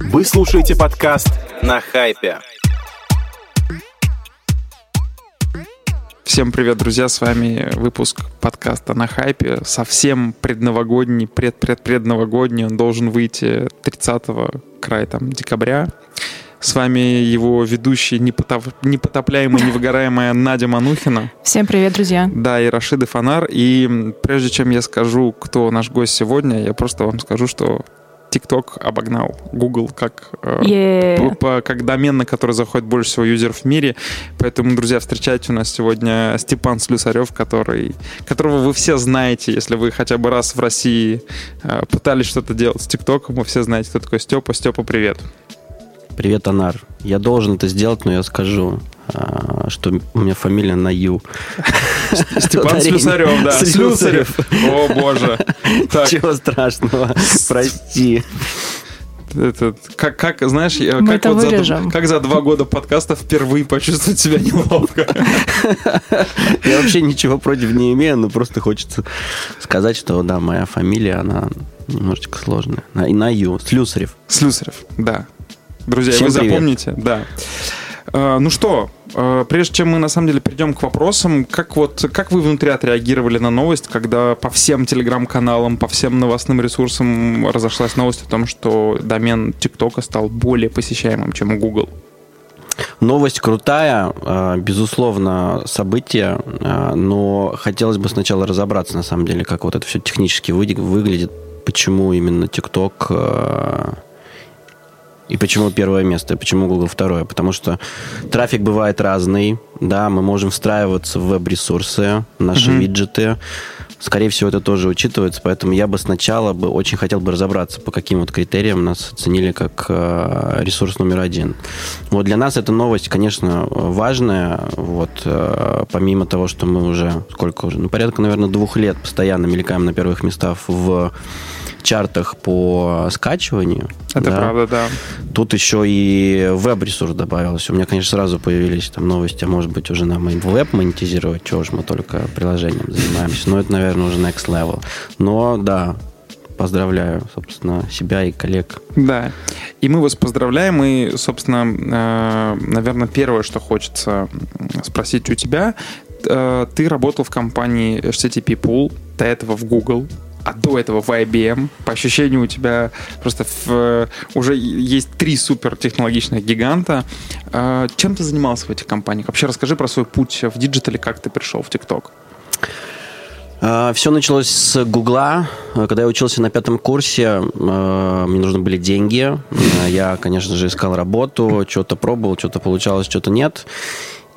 Вы слушаете подкаст на хайпе. Всем привет, друзья! С вами выпуск подкаста на хайпе. Совсем предновогодний, предпредпредновогодний. Он должен выйти 30 края там, декабря. С вами его ведущий непотоп... непотопляемая, невыгораемая Надя Манухина. Всем привет, друзья. Да, и Рашиды Фонар. И прежде чем я скажу, кто наш гость сегодня, я просто вам скажу, что TikTok обогнал Google как, yeah. Э, по, как домен, на который заходит больше всего юзеров в мире. Поэтому, друзья, встречайте у нас сегодня Степан Слюсарев, который, которого вы все знаете, если вы хотя бы раз в России э, пытались что-то делать с ТикТоком, вы все знаете, кто такой Степа. Степа, привет. Привет, Анар. Я должен это сделать, но я скажу, что у меня фамилия на Ю. Степан Слюсарев, да. Слюсарев. О, боже. Чего страшного. Прости. Это, как, как, знаешь, Мы как, вот вырежем. за, как за два года подкаста впервые почувствовать себя неловко. Я вообще ничего против не имею, но просто хочется сказать, что да, моя фамилия, она немножечко сложная. И на Ю. Слюсарев. Слюсарев, да. Друзья, Всем вы привет. запомните, да. Э, Ну что, прежде чем мы на самом деле перейдем к вопросам, как вот как вы внутри отреагировали на новость, когда по всем телеграм-каналам, по всем новостным ресурсам разошлась новость о том, что домен ТикТока стал более посещаемым, чем Google? Новость крутая, э, безусловно, событие, э, но хотелось бы сначала разобраться, на самом деле, как вот это все технически вы- выглядит, почему именно э, и почему первое место, и почему Google второе. Потому что трафик бывает разный, да, мы можем встраиваться в веб-ресурсы, наши Мгм. виджеты. Скорее всего, это тоже учитывается, поэтому я бы сначала бы очень хотел бы разобраться, по каким вот критериям нас оценили как э, ресурс номер один. Вот для нас эта новость, конечно, важная. Вот э, помимо того, что мы уже сколько уже, ну порядка, наверное, двух лет постоянно мелькаем на первых местах в чартах по скачиванию. Это да. правда, да. Тут еще и веб-ресурс добавился. У меня, конечно, сразу появились там новости, а может быть, уже нам веб монетизировать, чего уж мы только приложением занимаемся. Но это, наверное, уже next level. Но да, поздравляю, собственно, себя и коллег. Да. И мы вас поздравляем. И, собственно, э, наверное, первое, что хочется спросить у тебя. Э, Ты работал в компании Httpool, до этого в Google, а до этого в IBM. По ощущению у тебя просто в- э, уже есть три супертехнологичных гиганта. Э, Чем ты занимался в этих компаниях? Вообще расскажи про свой путь в digital е, как ты пришел в ТикТок. Все началось с Гугла. Э, Когда я учился на пятом курсе, мне нужны были деньги. Я, конечно же, искал работу, что-то пробовал, что-то получалось, что-то нет.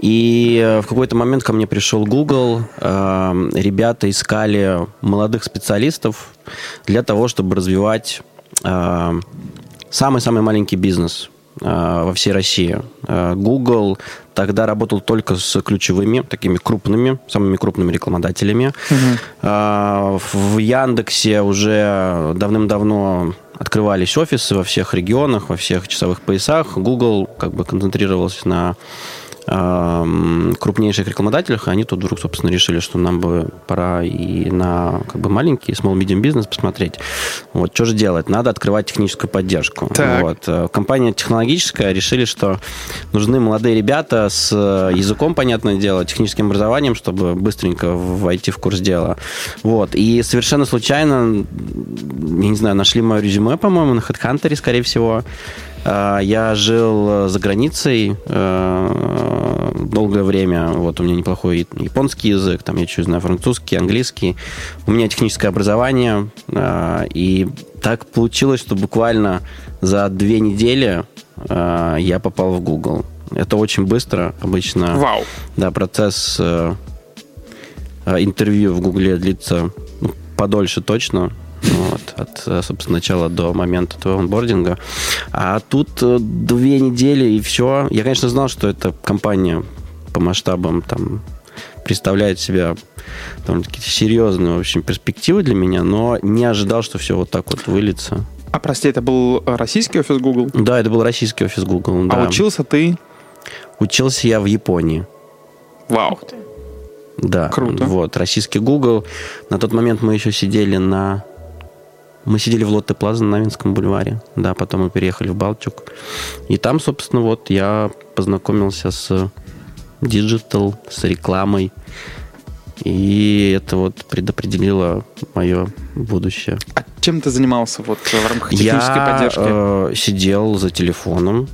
И э, в какой-то момент ко мне пришел Google. Э, Ребята искали молодых специалистов для того, чтобы развивать э, самый-самый маленький бизнес э, во всей России. Э, Google тогда работал только с ключевыми, такими крупными, самыми крупными рекламодателями. Э, В Яндексе уже давным-давно открывались офисы во всех регионах, во всех часовых поясах. Google как бы концентрировался на эм, крупнейших рекламодателях, и они тут вдруг, собственно, решили, что нам бы пора и на как бы маленький small medium бизнес посмотреть. Вот, что же делать? Надо открывать техническую поддержку. Так. Вот. Э, Компания технологическая решили, что нужны молодые ребята с э, языком, понятное дело, техническим образованием, чтобы быстренько войти в курс дела. Вот. И совершенно случайно, я не знаю, нашли мое резюме, по-моему, на HeadHunter, скорее всего. А, Я жил за границей э, долгое время. Вот у меня неплохой японский язык, там я чуть знаю французский, английский. У меня техническое образование. а, И так получилось, что буквально за две недели я попал в Google. Это очень быстро. Обычно Вау. да, процесс э, э, интервью в Гугле длится ну, подольше точно. Вот, от, э, собственно, начала до момента твоего онбординга. А тут э, две недели и все. Я, конечно, знал, что эта компания по масштабам там представляет себя довольно-таки серьезные, в общем, перспективы для меня, но не ожидал, что все вот так вот выльется. А прости, это был э, российский офис Google? Да, это был российский офис Google. да. А учился ты? Учился я в Японии. Вау. Да. Круто. Вот, российский Google. На тот момент мы еще сидели на Мы сидели в Лотте Плаза на Новинском бульваре. Да, потом мы переехали в Балтику. И там, собственно, вот я познакомился с digital, с рекламой. И это вот предопределило мое будущее. А чем ты занимался вот в рамках технической я, поддержки? Э, сидел за телефоном.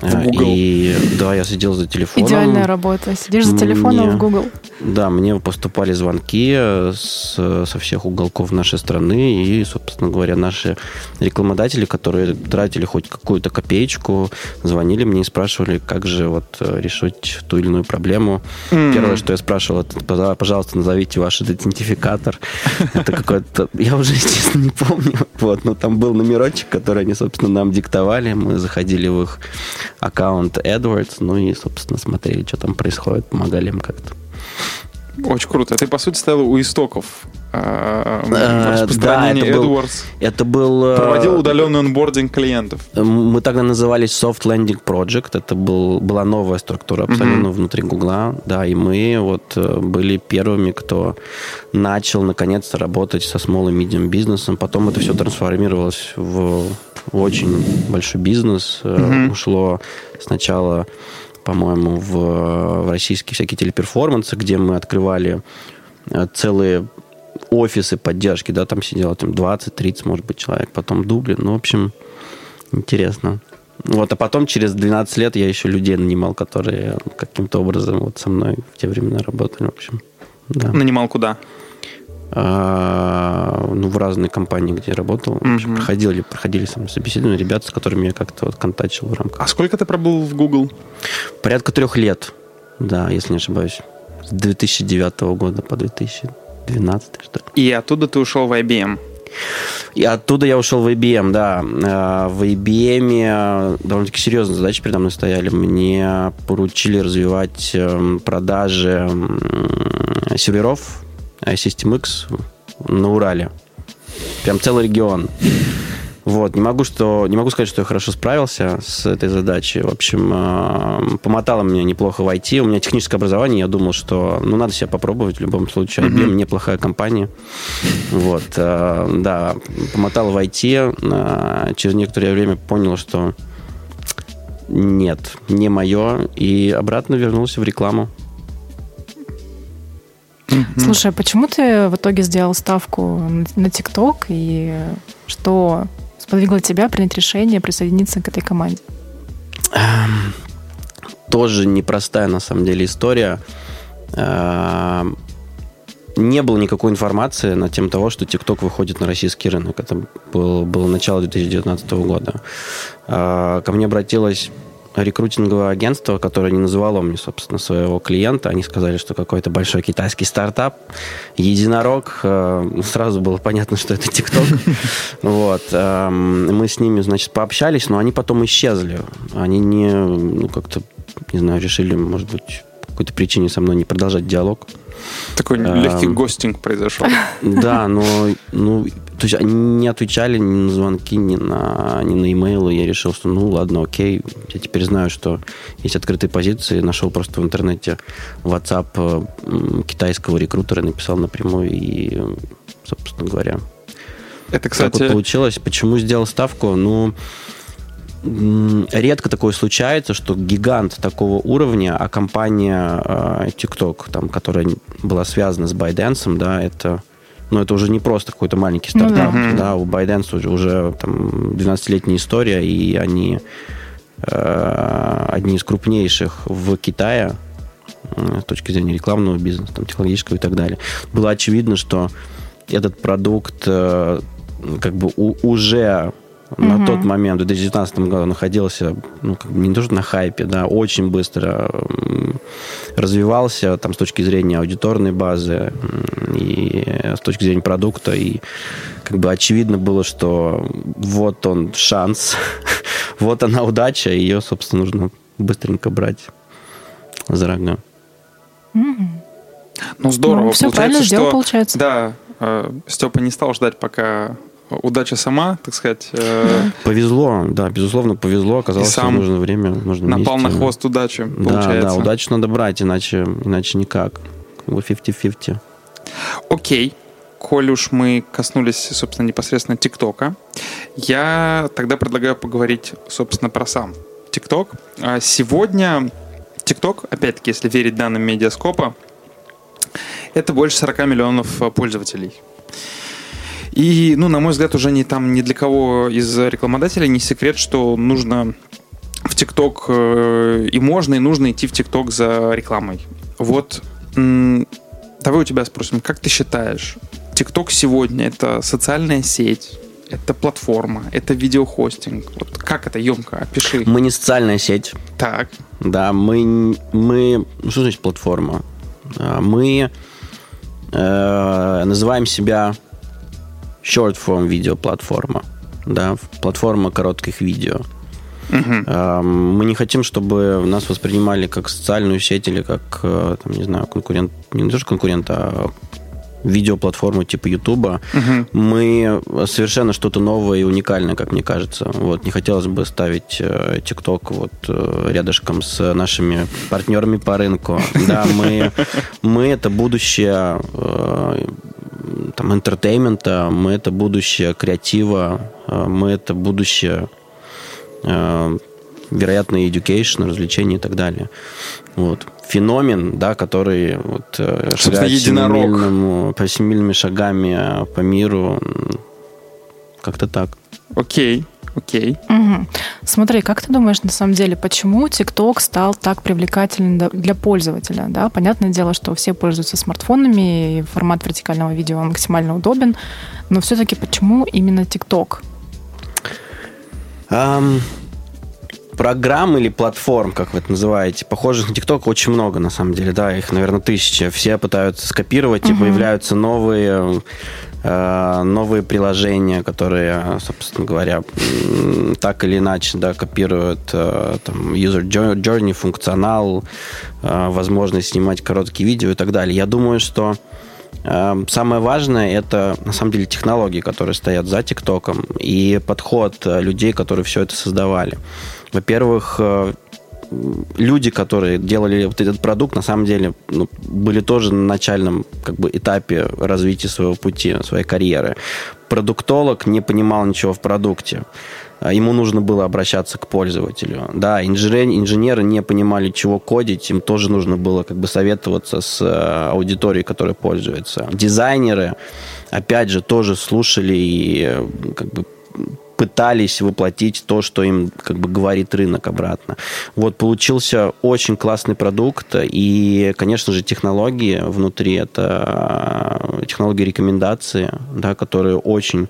В Google. И да, я сидел за телефоном. Идеальная работа. Сидишь за телефоном Мне- в Google. Да, мне поступали звонки э, с- со всех уголков нашей страны, и, собственно говоря, наши рекламодатели, которые тратили хоть какую-то копеечку, звонили мне и спрашивали, как же вот э, решить ту или иную проблему. М. Первое, что я спрашивал, это, «Пожа- пожалуйста, назовите ваш идентификатор. Это какой-то... Я уже, естественно, не помню. Вот, но там был номерочек, который они, собственно, нам диктовали. Мы заходили в их аккаунт AdWords, ну и, собственно, смотрели, что там происходит, помогали им как-то. Очень круто. Ты, по сути, стоял у истоков э, Э, распространения да, это был- AdWords. Это был... э, Проводил удаленный онбординг клиентов. Мы тогда назывались Soft Landing Project. Это был, была новая структура абсолютно внутри Гугла. Да, и мы вот э, были первыми, кто начал наконец-то работать со small и medium бизнесом. Потом это все трансформировалось в очень большой бизнес. Э, Мгм. Ушло сначала, по-моему, в, в российские всякие телеперформансы, где мы открывали э, целые офисы поддержки, да, там сидело там 20-30, может быть, человек, потом Дублин, ну, в общем, интересно. Вот, а потом через 12 лет я еще людей нанимал, которые каким-то образом вот со мной в те времена работали, в общем, да. Нанимал куда? А, ну, в разные компании, где я работал, общем, Мгм. проходили, проходили со мной собеседования ребята, с которыми я как-то вот контачил в рамках. А сколько ты пробыл в Google? Порядка трех лет, да, если не ошибаюсь. С 2009 года по 2012, что ли. И оттуда ты ушел в IBM. И оттуда я ушел в IBM, да. Э, В IBM э, довольно-таки серьезные задачи передо мной стояли. Мне поручили развивать эм, продажи м, серверов э, System X на Урале. Прям целый регион. Вот, не могу, что, не могу сказать, что я хорошо справился с этой задачей. В общем, э, помотало меня неплохо в IT. У меня техническое образование, я думал, что ну, надо себя попробовать в любом случае. IBM неплохая компания. Вот, э, да, помотал в IT. э, Через некоторое время понял, что нет, не мое. И обратно вернулся в рекламу. Слушай, а почему ты в итоге сделал ставку на- на ТикТок и что сподвигло тебя принять решение присоединиться к этой команде? тоже непростая на самом деле история. Э, Не было никакой информации на тему того, что TikTok выходит на российский рынок. Это был- было начало 2019 года. Э, Ко мне обратилось рекрутинговое агентство, которое не называло мне, собственно, своего клиента. Они сказали, что какой-то большой китайский стартап, единорог. Э, Сразу было понятно, что это TikTok. Вот. эм, Мы с ними, значит, пообщались, но они потом исчезли. Они не, ну, как-то, не знаю, решили, может быть, по какой-то причине со мной не продолжать диалог. Такой Эм. легкий гостинг произошел. Да, но ну, то есть они не отвечали ни на звонки, ни на, ни на имейлы. Я решил, что ну ладно, окей. Я теперь знаю, что есть открытые позиции. Нашел просто в интернете WhatsApp э, китайского рекрутера, написал напрямую и, собственно говоря, Это, так вот кстати, получилось. Почему сделал ставку? Ну, редко такое случается, что гигант такого уровня, а компания э, TikTok, там, которая была связана с ByteDance, да, это ну, это уже не просто какой-то маленький Ну да. стартап. Да. у ByteDance уже, там 12-летняя история, и они э, одни из крупнейших в Китае э, с точки зрения рекламного бизнеса, там, технологического и так далее. Было очевидно, что этот продукт э, как бы у- уже на Мгм. тот момент, в 2019 году, находился, ну, как бы не то, что на хайпе, да, очень быстро развивался там, с точки зрения аудиторной базы и с точки зрения продукта. И как бы очевидно было, что вот он шанс, вот она удача, и ее, собственно, нужно быстренько брать за рога. Ну здорово. Ну, всё Получается, правильно сделал, что- получается. Да, Степа не стал ждать, пока удача сама, так сказать, э, Повезло, да, безусловно, повезло. Оказалось, сам в нужное время, в нужном напал месте. на хвост удачи, Да, получается. да, удачу надо брать, иначе, иначе никак. Как бы 50-50. Окей. коль уж мы коснулись, собственно, непосредственно ТикТока, я тогда предлагаю поговорить, собственно, про сам ТикТок. А сегодня ТикТок, опять-таки, если верить данным Медиаскопа, это больше 40 миллионов пользователей. И, ну, на мой взгляд, уже не там ни для кого из рекламодателей не секрет, что нужно в ТикТок э, и можно, и нужно идти в ТикТок за рекламой. Вот давай у тебя спросим, как ты считаешь, ТикТок сегодня это социальная сеть, это платформа, это видеохостинг. Вот как это емко? Опиши. Мы не социальная сеть. Так. Да, мы, мы ну, что значит платформа? А, мы э, называем себя short form видео платформа, да, платформа коротких видео. Uh-huh. Мы не хотим, чтобы нас воспринимали как социальную сеть или как, э, там, не знаю, конкурент, не даже конкурент, а видеоплатформу типа Ютуба. Uh-huh. Мы совершенно что-то новое и уникальное, как мне кажется. Вот не хотелось бы ставить ТикТок вот э, рядышком с нашими партнерами по рынку. Да, мы, мы это будущее э, там, entertainment а, мы это будущее креатива, мы это будущее Э, вероятно, education, развлечения и так далее. Вот. Феномен, да, который вот, э, шагает по семимильными шагами по миру. Как-то так. Окей. Окей. Угу. Смотри, как ты думаешь, на самом деле, почему TikTok стал так привлекательным для пользователя? Да? Понятное дело, что все пользуются смартфонами, и формат вертикального видео максимально удобен, но все-таки почему именно TikTok? Um, программ или платформ, как вы это называете, похожих на TikTok очень много, на самом деле, да, их, наверное, тысячи. Все пытаются скопировать, угу. и появляются новые новые приложения, которые, собственно говоря, так или иначе, да, копируют э, там, user journey, функционал, э, возможность снимать короткие видео и так далее. Я думаю, что самое важное это на самом деле технологии, которые стоят за ТикТоком, и подход э, людей, которые все это создавали. Во-первых, э, люди, которые делали вот этот продукт, на самом деле ну, были тоже на начальном как бы, этапе развития своего пути, своей карьеры. Продуктолог не понимал ничего в продукте. А, ему нужно было обращаться к пользователю. Да, инженеры, инженеры не понимали, чего кодить, им тоже нужно было как бы советоваться с э, аудиторией, которая пользуется. Дизайнеры, опять же, тоже слушали и э, как бы пытались воплотить то, что им как бы говорит рынок обратно. Вот получился очень классный продукт, и, конечно же, технологии внутри это э, технологии рекомендации, да, которые очень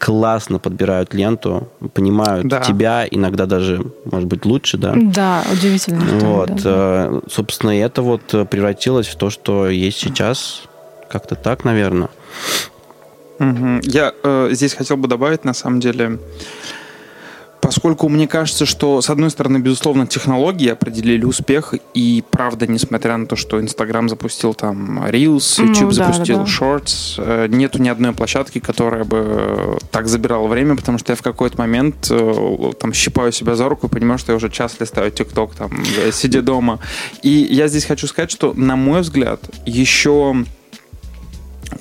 классно подбирают ленту, понимают да. тебя, иногда даже, может быть, лучше, да? Да, удивительно. Вот, да. Э, собственно, это вот превратилось в то, что есть сейчас. Как-то так, наверное. Угу. Я э, здесь хотел бы добавить, на самом деле, поскольку мне кажется, что, с одной стороны, безусловно, технологии определили успех, и правда, несмотря на то, что Инстаграм запустил там Reels, YouTube ну, запустил да, да. Shorts, э, нету ни одной площадки, которая бы так забирала время, потому что я в какой-то момент э, там щипаю себя за руку и понимаю, что я уже час листаю ТикТок, там, сидя дома. И я здесь хочу сказать, что, на мой взгляд, еще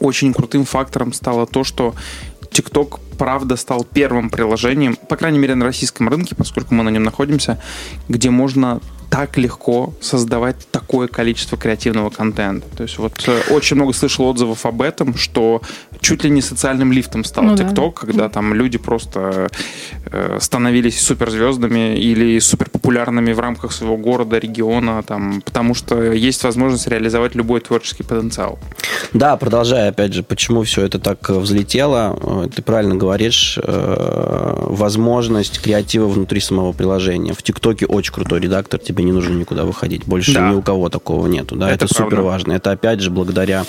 очень крутым фактором стало то, что TikTok правда стал первым приложением, по крайней мере на российском рынке, поскольку мы на нем находимся, где можно так легко создавать такое количество креативного контента. То есть вот э, очень много слышал отзывов об этом, что чуть ли не социальным лифтом стал ну, TikTok, да. когда там люди просто э, становились суперзвездами или суперпопулярными в рамках своего города, региона, там, потому что есть возможность реализовать любой творческий потенциал. Да, продолжая, опять же, почему все это так взлетело, э, ты правильно говоришь, э, возможность креатива внутри самого приложения. В ТикТоке очень крутой редактор, тебе не нужно никуда выходить. Больше да. ни у кого такого нету. Да? Это, это супер важно. Это опять же благодаря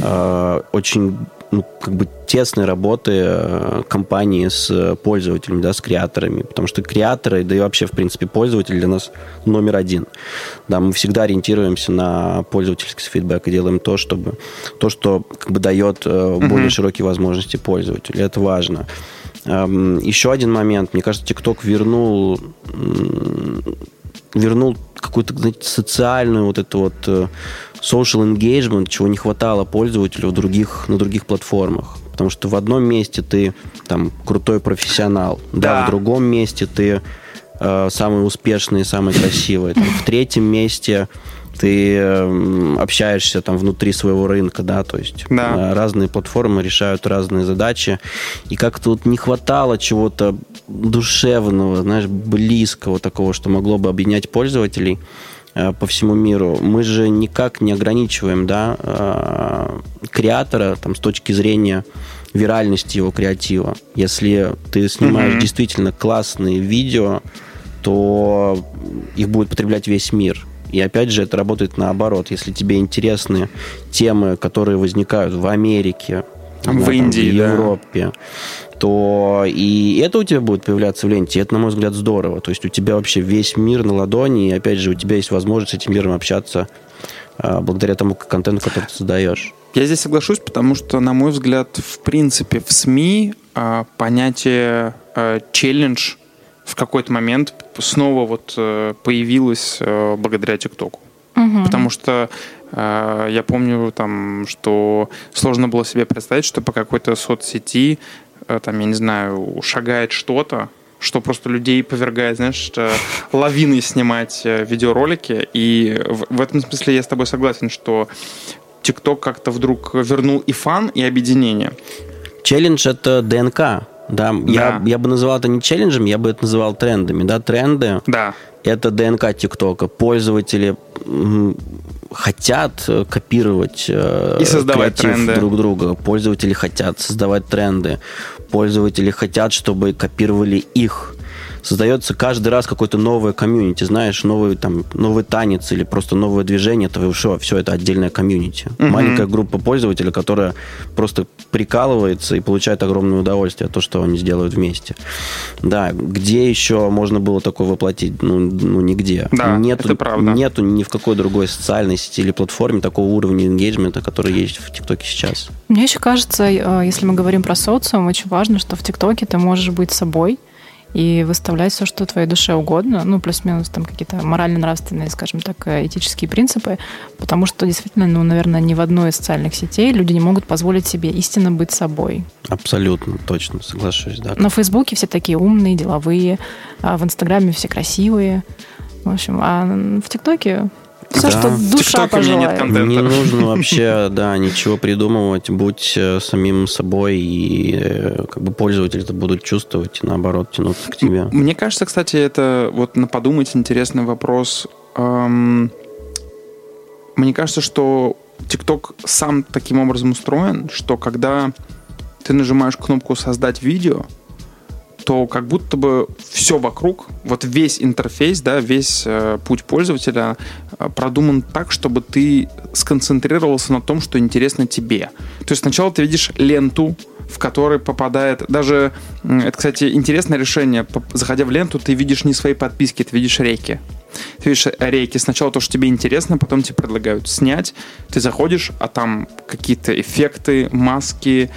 э, очень ну, как бы тесной работы э, компании с пользователями, да, с креаторами, потому что креаторы, да и вообще, в принципе, пользователь для нас номер один. Да, мы всегда ориентируемся на пользовательский фидбэк и делаем то, чтобы то, что как бы дает э, более mm-hmm. широкие возможности пользователю. Это важно. Эм, еще один момент. Мне кажется, TikTok вернул вернул какую-то знаете, социальную вот эту вот э, social engagement, чего не хватало пользователю в других, на других платформах. Потому что в одном месте ты там крутой профессионал, да, Да. в другом месте ты э, самый успешный, самый красивый. Там, в третьем месте ты э, общаешься там внутри своего рынка, да, то есть Да. э, разные платформы решают разные задачи. И как тут не хватало чего-то душевного, знаешь, близкого такого, что могло бы объединять пользователей э, по всему миру. Мы же никак не ограничиваем, да, э, креатора там с точки зрения виральности его креатива. Если ты снимаешь Мгм. действительно классные видео, то их будет потреблять весь мир. И опять же, это работает наоборот. Если тебе интересны темы, которые возникают в Америке, Там да, в Индии, в да. Европе, то и это у тебя будет появляться в ленте. И это, на мой взгляд, здорово. То есть у тебя вообще весь мир на ладони, и опять же, у тебя есть возможность с этим миром общаться а, благодаря тому контенту, который ты создаешь. Я здесь соглашусь, потому что, на мой взгляд, в принципе, в СМИ а, понятие а, челлендж в какой-то момент снова вот э, появилось э, благодаря ТикТоку. Мгм. Потому что э, я помню, там, что сложно было себе представить, что по какой-то соцсети, э, там, я не знаю, шагает что-то, что просто людей повергает, знаешь, э, лавиной снимать э, видеоролики. И в, в этом смысле я с тобой согласен, что ТикТок как-то вдруг вернул и фан, и объединение. Челлендж это ДНК. Да, Я, Да. я бы называл это не челленджем, я бы это называл трендами. Да, тренды Да. это ДНК ТикТока. Пользователи хотят э, копировать э, И создавать тренды. друг друга. Пользователи хотят создавать тренды. Пользователи хотят, чтобы копировали их. Создается каждый раз какое-то новое комьюнити, знаешь, новый, там, новый танец или просто новое движение, это все, все это отдельное комьюнити. Мгм. Маленькая группа пользователей, которая просто прикалывается и получает огромное удовольствие от того, что они сделают вместе. Да, где еще можно было такое воплотить? Ну, ну нигде. Да, нету, это правда. Нету ни в какой другой социальной сети или платформе такого уровня engagement, который есть в ТикТоке сейчас. Мне еще кажется, э, если мы говорим про социум, очень важно, что в ТикТоке ты можешь быть собой и выставлять все, что твоей душе угодно, ну, плюс-минус там какие-то морально-нравственные, скажем так, э, этические принципы, потому что действительно, ну, наверное, ни в одной из социальных сетей люди не могут позволить себе истинно быть собой. Абсолютно, точно, соглашусь, да. На Фейсбуке все такие умные, деловые, а в Инстаграме все красивые. В общем, а в ТикТоке все, Да. что душа нет пожелает. контента. Не нужно вообще, да, ничего придумывать. Будь э, самим собой, и э, как бы пользователи это будут чувствовать, и наоборот, тянуться к тебе. Мне кажется, кстати, это вот на подумать интересный вопрос. Мне кажется, что TikTok сам таким образом устроен, что когда ты нажимаешь кнопку «Создать видео», то как будто бы все вокруг, вот весь интерфейс, да, весь э, путь пользователя э, продуман так, чтобы ты сконцентрировался на том, что интересно тебе. То есть сначала ты видишь ленту, в которой попадает даже, это, кстати, интересное решение, заходя в ленту, ты видишь не свои подписки, ты видишь реки. Ты видишь рейки. Сначала то, что тебе интересно, потом тебе предлагают снять. Ты заходишь, а там какие-то эффекты, маски,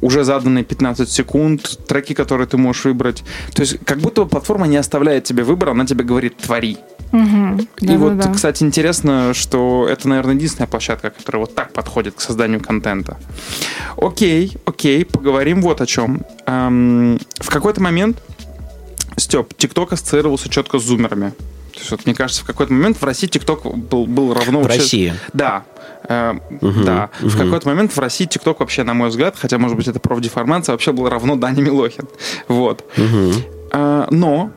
уже заданные 15 секунд, треки, которые ты можешь выбрать. То есть как будто бы платформа не оставляет тебе выбора, она тебе говорит «твори». Мгм. И вот, Да-да-да. кстати, интересно, что это, наверное, единственная площадка, которая вот так подходит к созданию контента. Окей, окей, поговорим вот о чем. Эм, в какой-то момент, Степ, ТикТок ассоциировался четко с зумерами. То есть, вот, мне кажется, в какой-то момент в России ТикТок был, был равно... В вообще- России. Да. Э, Мгм, Да. В какой-то момент в России ТикТок вообще, на мой взгляд, хотя, может быть, это профдеформация, вообще был равно Дане Милохин. Вот. А, Но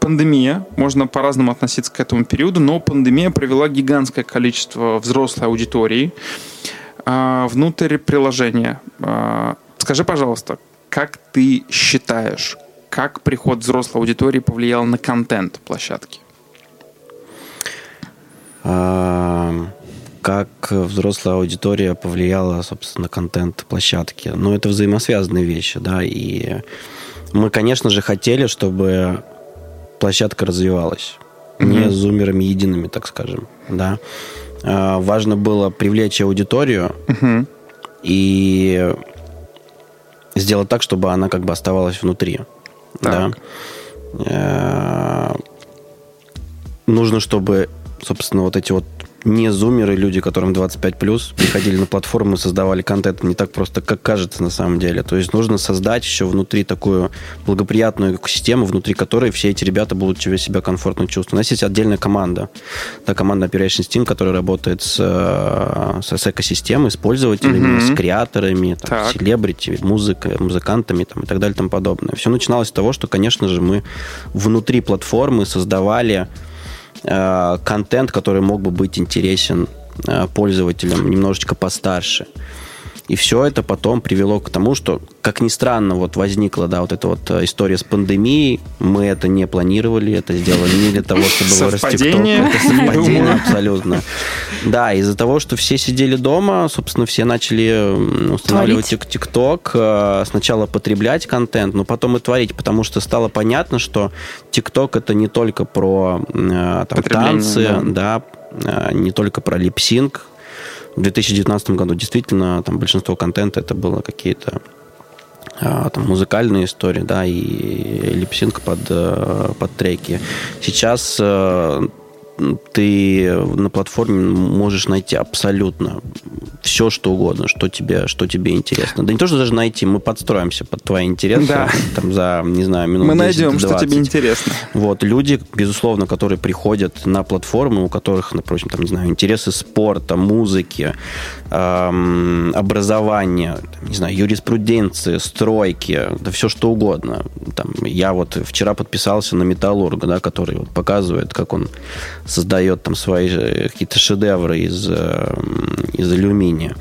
пандемия, можно по-разному относиться к этому периоду, но пандемия привела гигантское количество взрослой аудитории а, внутрь приложения. А, Скажи, пожалуйста, как ты считаешь, как приход взрослой аудитории повлиял на контент площадки? Как взрослая аудитория повлияла, собственно, контент площадки. Ну, это взаимосвязанные вещи, да, и мы, конечно же, хотели, чтобы площадка развивалась. Не Мгм. с зумерами едиными, так скажем, да. А, Важно было привлечь аудиторию Мгм. и сделать так, чтобы она как бы оставалась внутри. Так. Да. Э, Нужно, чтобы, собственно, вот эти вот не зумеры, люди, которым 25 плюс, приходили на платформу и создавали контент не так просто, как кажется на самом деле. То есть нужно создать еще внутри такую благоприятную экосистему, внутри которой все эти ребята будут себя комфортно чувствовать. У нас есть отдельная команда, да, команда Operations Team, которая работает с, э, с, с экосистемой, с пользователями, mm-hmm. с креаторами, там, селебрити, музыкой, музыкантами там, и так далее и тому подобное. Все начиналось с того, что, конечно же, мы внутри платформы создавали контент, который мог бы быть интересен э, пользователям немножечко постарше. И все это потом привело к тому, что, как ни странно, вот возникла, да, вот эта вот э, история с пандемией. Мы это не планировали, это сделали не для того, чтобы вырасти Совпадение? Это совпадение абсолютно. Да, из-за того, что все сидели дома, собственно, все начали устанавливать ТикТок, э, сначала потреблять контент, но потом и творить, потому что стало понятно, что ТикТок это не только про э, там, танцы, да. да, не только про липсинг, в 2019 году действительно там большинство контента это было какие-то а, там, музыкальные истории, да, и липсинг под, э, под треки. Сейчас э, ты на платформе можешь найти абсолютно все, что угодно, что тебе, что тебе интересно. Да не то, что даже найти, мы подстроимся под твои интересы. Да. Там за, не знаю, минут Мы найдем, что тебе интересно. Вот, люди, безусловно, которые приходят на платформы, у которых, например, там, не знаю, интересы спорта, музыки, эм, образования, там, не знаю, юриспруденции, стройки, да все что угодно. Там, я вот вчера подписался на Металлурга, да, который вот показывает, как он создает там свои какие-то шедевры из, э, из алюминия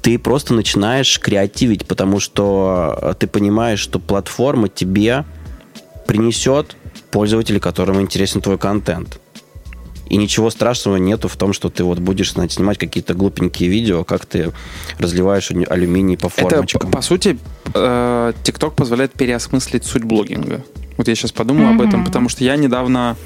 ты просто начинаешь креативить, потому что ты понимаешь, что платформа тебе принесет пользователей, которым интересен твой контент. И ничего страшного нету в том, что ты вот будешь знаете, снимать какие-то глупенькие видео, как ты разливаешь алюминий по формочкам. Это, по сути, э, TikTok позволяет переосмыслить суть блогинга. Вот я сейчас подумал mm-hmm. об этом, потому что я недавно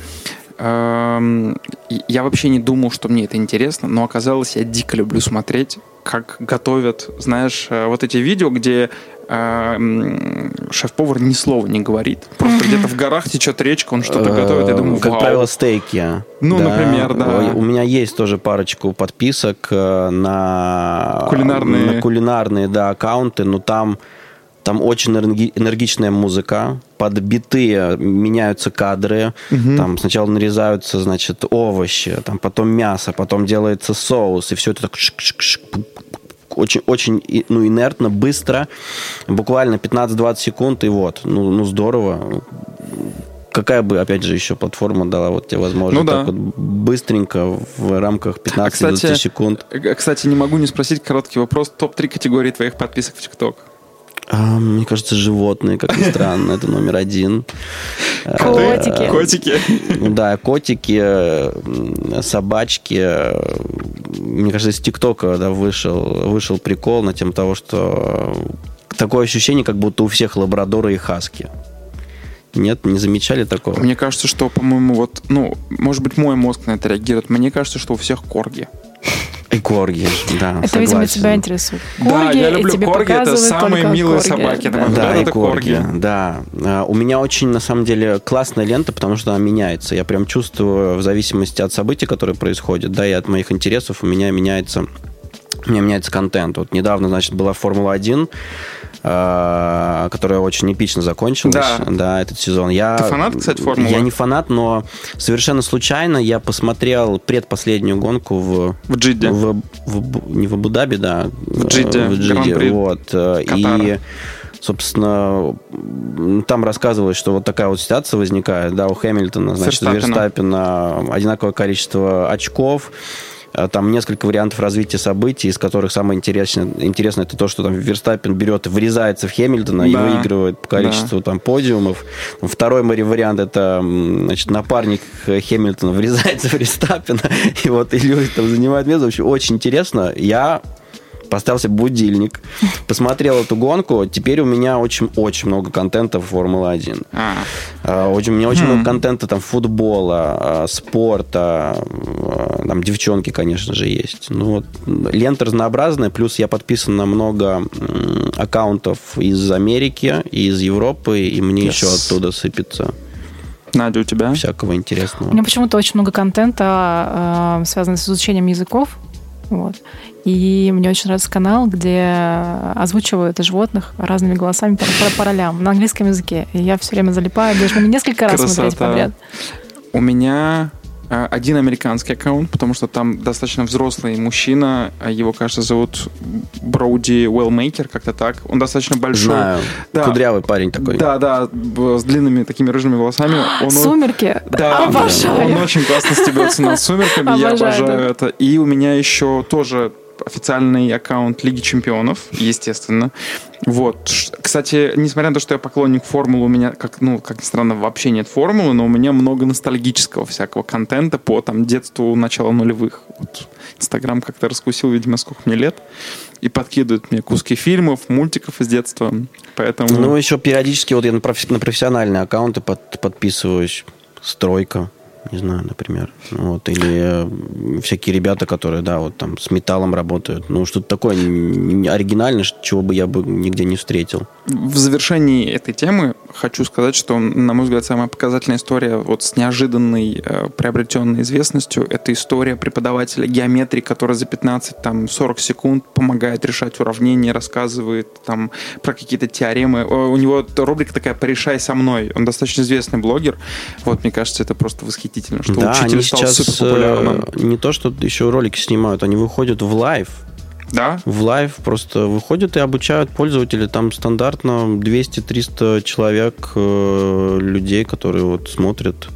я вообще не думал, что мне это интересно, но оказалось, я дико люблю смотреть, как готовят, знаешь, э, вот эти видео, где э, шеф-повар ни слова не говорит. Просто где-то в горах течет речка, он что-то готовит. Я думаю, Как правило, стейки. Ну, например, да. У меня есть тоже парочку подписок э, на кулинарные, на кулинарные да, аккаунты, но там там очень энергичная музыка, под биты меняются кадры. Угу. Там сначала нарезаются, значит, овощи, там потом мясо, потом делается соус, и все это так очень, очень ну, инертно, быстро, буквально 15-20 секунд, и вот, ну, ну здорово. Какая бы, опять же, еще платформа дала вот тебе возможность ну, да. так вот быстренько в рамках 15-20 а, кстати, секунд? Э, кстати, не могу не спросить короткий вопрос. Топ-3 категории твоих подписок в ТикТок. А, мне кажется, животные, как ни странно, это номер один. Котики. Котики. Ну да, котики, собачки. Мне кажется, из ТикТока да, вышел, вышел прикол на тему того, что такое ощущение, как будто у всех лабрадоры и хаски. Нет, не замечали такого? Мне кажется, что, по-моему, вот, ну, может быть, мой мозг на это реагирует. Мне кажется, что у всех корги. И корги, да. Это, согласен. видимо, тебя интересует. Корги, да, я люблю тебе корги, это самые милые корги. собаки. Да, да, и корги, корги, да. А, у меня очень, на самом деле, классная лента, потому что она меняется. Я прям чувствую, в зависимости от событий, которые происходят, да, и от моих интересов, у меня меняется у меня меняется контент. Вот недавно, значит, была Формула-1, Э, которая очень эпично закончилась. Да. да, этот сезон. Я, Ты фанат, кстати, Формулы? Я не фанат, но совершенно случайно я посмотрел предпоследнюю гонку в... В Джидде. В, в, не в Абу-Даби, да. В Джидде. В Джидде, вот. Э, Катара. И собственно, там рассказывалось, что вот такая вот ситуация возникает, да, у Хэмилтона, значит, Верстаппина, Верстаппина одинаковое количество очков, Э, там несколько вариантов развития событий, из которых самое интересное, интересное это то, что там Верстаппин берет врезается в Хэмилтона да. и выигрывает по количеству да. там подиумов. Второй вариант это значит, напарник Хэмилтона врезается в Верстаппина, и вот и люди там занимают место. В общем, очень интересно. Я поставил себе будильник, посмотрел эту гонку. Теперь у меня очень-очень много контента в Формула-1. А. а. Очень, у меня очень много контента там футбола, а, спорта, а, там девчонки, конечно же, есть. Ну, вот, лента разнообразная, плюс я подписан на много аккаунтов из Америки, из Европы, и мне yes. еще оттуда сыпется. Надя, у тебя? всякого интересного. У меня почему-то очень много контента, связанного с изучением языков. Вот. И мне очень нравится канал, где озвучивают животных разными голосами по, по, по ролям на английском языке. И я все время залипаю, даже несколько раз Красота. смотреть подряд. У меня один американский аккаунт, потому что там достаточно взрослый мужчина. а Его, кажется, зовут Броуди Уэллмейкер, как-то так. Он достаточно большой. Знаю. Да. Кудрявый парень такой. Да, да, с длинными такими рыжими волосами. Он, Сумерки. Да, Обожаю. он очень классно стебется над сумерками, я Обожаю, обожаю да. это. И у меня еще тоже официальный аккаунт Лиги Чемпионов, естественно. Вот. Кстати, несмотря на то, что я поклонник формулы, у меня, как, ну, как ни странно, вообще нет формулы, но у меня много ностальгического всякого контента по там детству начала нулевых. Вот. Инстаграм как-то раскусил, видимо, сколько мне лет, и подкидывает мне куски фильмов, мультиков из детства. Поэтому... Ну, еще периодически вот я на, на профессиональные аккаунты под- подписываюсь. Стройка, не знаю, например. Вот, или всякие ребята, которые, да, вот там с металлом работают. Ну, что-то такое оригинальное, чего бы я бы нигде не встретил. В завершении этой темы хочу сказать, что, на мой взгляд, самая показательная история вот с неожиданной э, приобретенной известностью – это история преподавателя геометрии, который за 15-40 секунд помогает решать уравнения, рассказывает там про какие-то теоремы. У него рубрика такая «Порешай со мной». Он достаточно известный блогер. Вот, мне кажется, это просто восхитительно, что да, учитель они стал сейчас супер популярным. э, не то, что еще ролики снимают, они выходят в live. Да? В live просто выходят и обучают пользователей. Там стандартно 200-300 человек, э, людей, которые вот смотрят.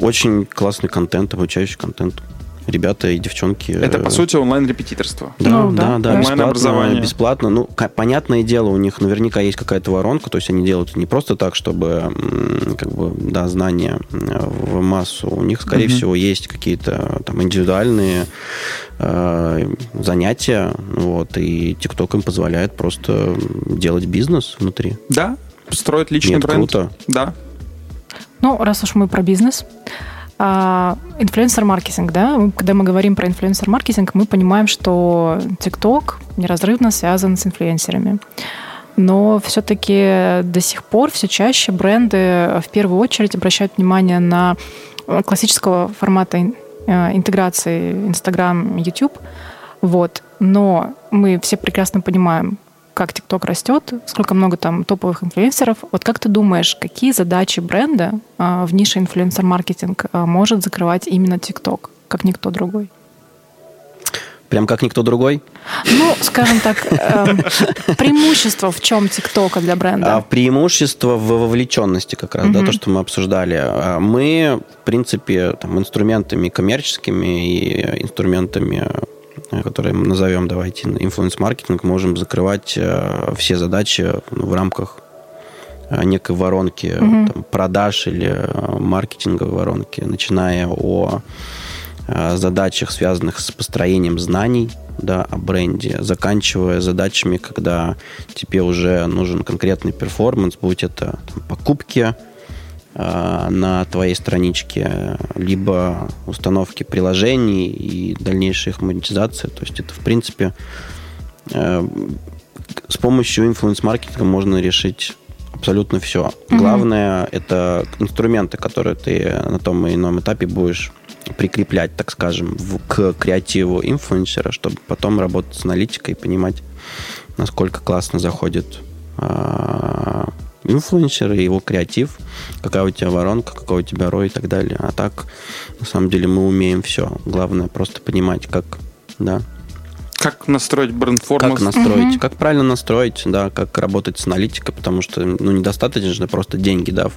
Очень классный контент, обучающий контент. Ребята и девчонки. Это, по э, сути, онлайн-репетиторство. Да, Ну, да, да. да, Онлайн-образование. бесплатно, бесплатно. Ну, понятное дело, у них наверняка есть какая-то воронка, то есть они делают не просто так, чтобы, как бы, да, знания э, в массу. У них, скорее Мгм. всего, есть какие-то там индивидуальные э, занятия, вот, и TikTok им позволяет просто делать бизнес внутри. Да? Строить личный Нет, бренд. круто. Да. Ну, раз уж мы про бизнес, инфлюенсер-маркетинг, да, когда мы говорим про инфлюенсер-маркетинг, мы понимаем, что TikTok неразрывно связан с инфлюенсерами. Но все-таки до сих пор все чаще бренды в первую очередь обращают внимание на э, классического формата э, интеграции Instagram, YouTube. Вот. Но мы все прекрасно понимаем, как TikTok растет, сколько много там топовых инфлюенсеров. Вот как ты думаешь, какие задачи бренда а, в нише инфлюенсер-маркетинг а, может закрывать именно TikTok, как никто другой? Прям как никто другой. Ну, скажем так, эм, преимущество в чем ТикТока для А бренда? преимущество в вовлеченности как раз, да, то, что мы обсуждали. А Мы, в принципе, там, инструментами коммерческими и инструментами, которые мы назовем, давайте, influence-маркетинг, можем закрывать э, все задачи в рамках э, некой воронки Мгм. там, продаж или э, маркетинговой воронки, начиная о э, задачах, связанных с построением знаний да, о бренде, заканчивая задачами, когда тебе уже нужен конкретный перформанс, будь это там, покупки э, на твоей страничке, либо установки приложений и дальнейшая их монетизация. То есть это, в принципе, э, с помощью influence-маркетинга можно решить абсолютно все. Мгм. Главное, это инструменты, которые ты на том и ином этапе будешь прикреплять, так скажем, в- к креативу инфлюенсера, чтобы потом работать с аналитикой и понимать, насколько классно заходит а, инфлюенсер и его креатив, какая у тебя воронка, какой у тебя ROI и так далее. А так, на самом деле, мы умеем все. Главное просто понимать, как, да, Как настроить бренд-форму? как настроить, Мгм. как правильно настроить, да, как работать с аналитикой, потому что, ну, недостаточно же просто деньги, да,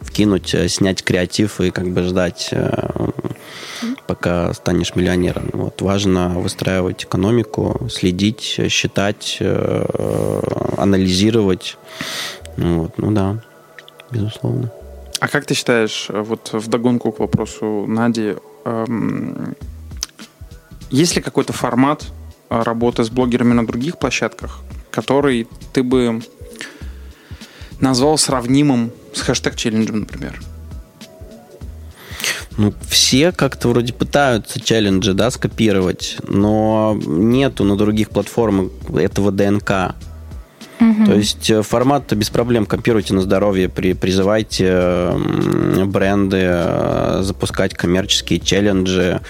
вкинуть, э, снять креатив и как бы ждать, э, пока станешь миллионером. Вот. Важно выстраивать экономику, следить, считать, э, анализировать. Ну, вот, ну да, безусловно. А как ты считаешь, э, вот в догонку к вопросу Нади, эм, есть ли какой-то формат э, работы с блогерами на других площадках, который ты бы назвал сравнимым с хэштег-челленджем, например? Ну, все как-то вроде пытаются челленджи, да, скопировать, но нету на других платформах этого ДНК. То есть э, формат без проблем. Копируйте на здоровье, при, призывайте м, бренды э, запускать коммерческие челленджи,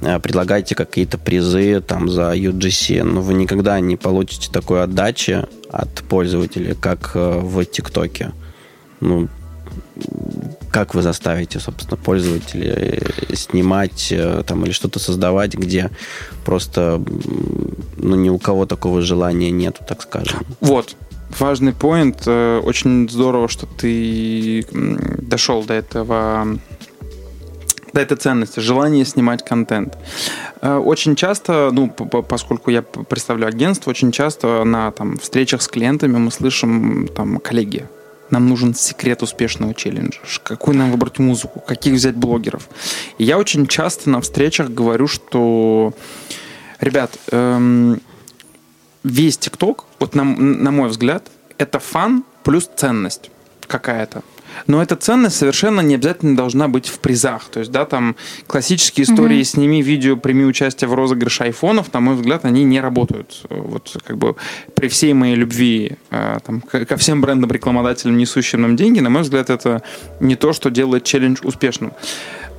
э, предлагайте какие-то призы там за UGC, но вы никогда не получите такой отдачи от пользователей, как э, в ТикТоке. Ну, как вы заставите, собственно, пользователей снимать э, там или что-то создавать, где просто ну, ни у кого такого желания нету, так скажем. Вот. Важный поинт. Э, Очень здорово, что ты дошел до этого до этой ценности, желание снимать контент. Э, Очень часто, ну, поскольку я представляю агентство, очень часто на там, встречах с клиентами мы слышим, там, коллеги, нам нужен секрет успешного челленджа. Какую нам выбрать музыку, каких взять блогеров. И я очень часто на встречах говорю, что, ребят, эм, весь ТикТок, вот на, на мой взгляд, это фан плюс ценность какая-то. Но эта ценность совершенно не обязательно должна быть в призах. То есть, да, там классические истории «сними видео, прими участие в розыгрыше айфонов», на мой взгляд, они не работают. Вот как бы при всей моей любви э, там, ко всем брендам-рекламодателям, несущим нам деньги, на мой взгляд, это не то, что делает челлендж успешным.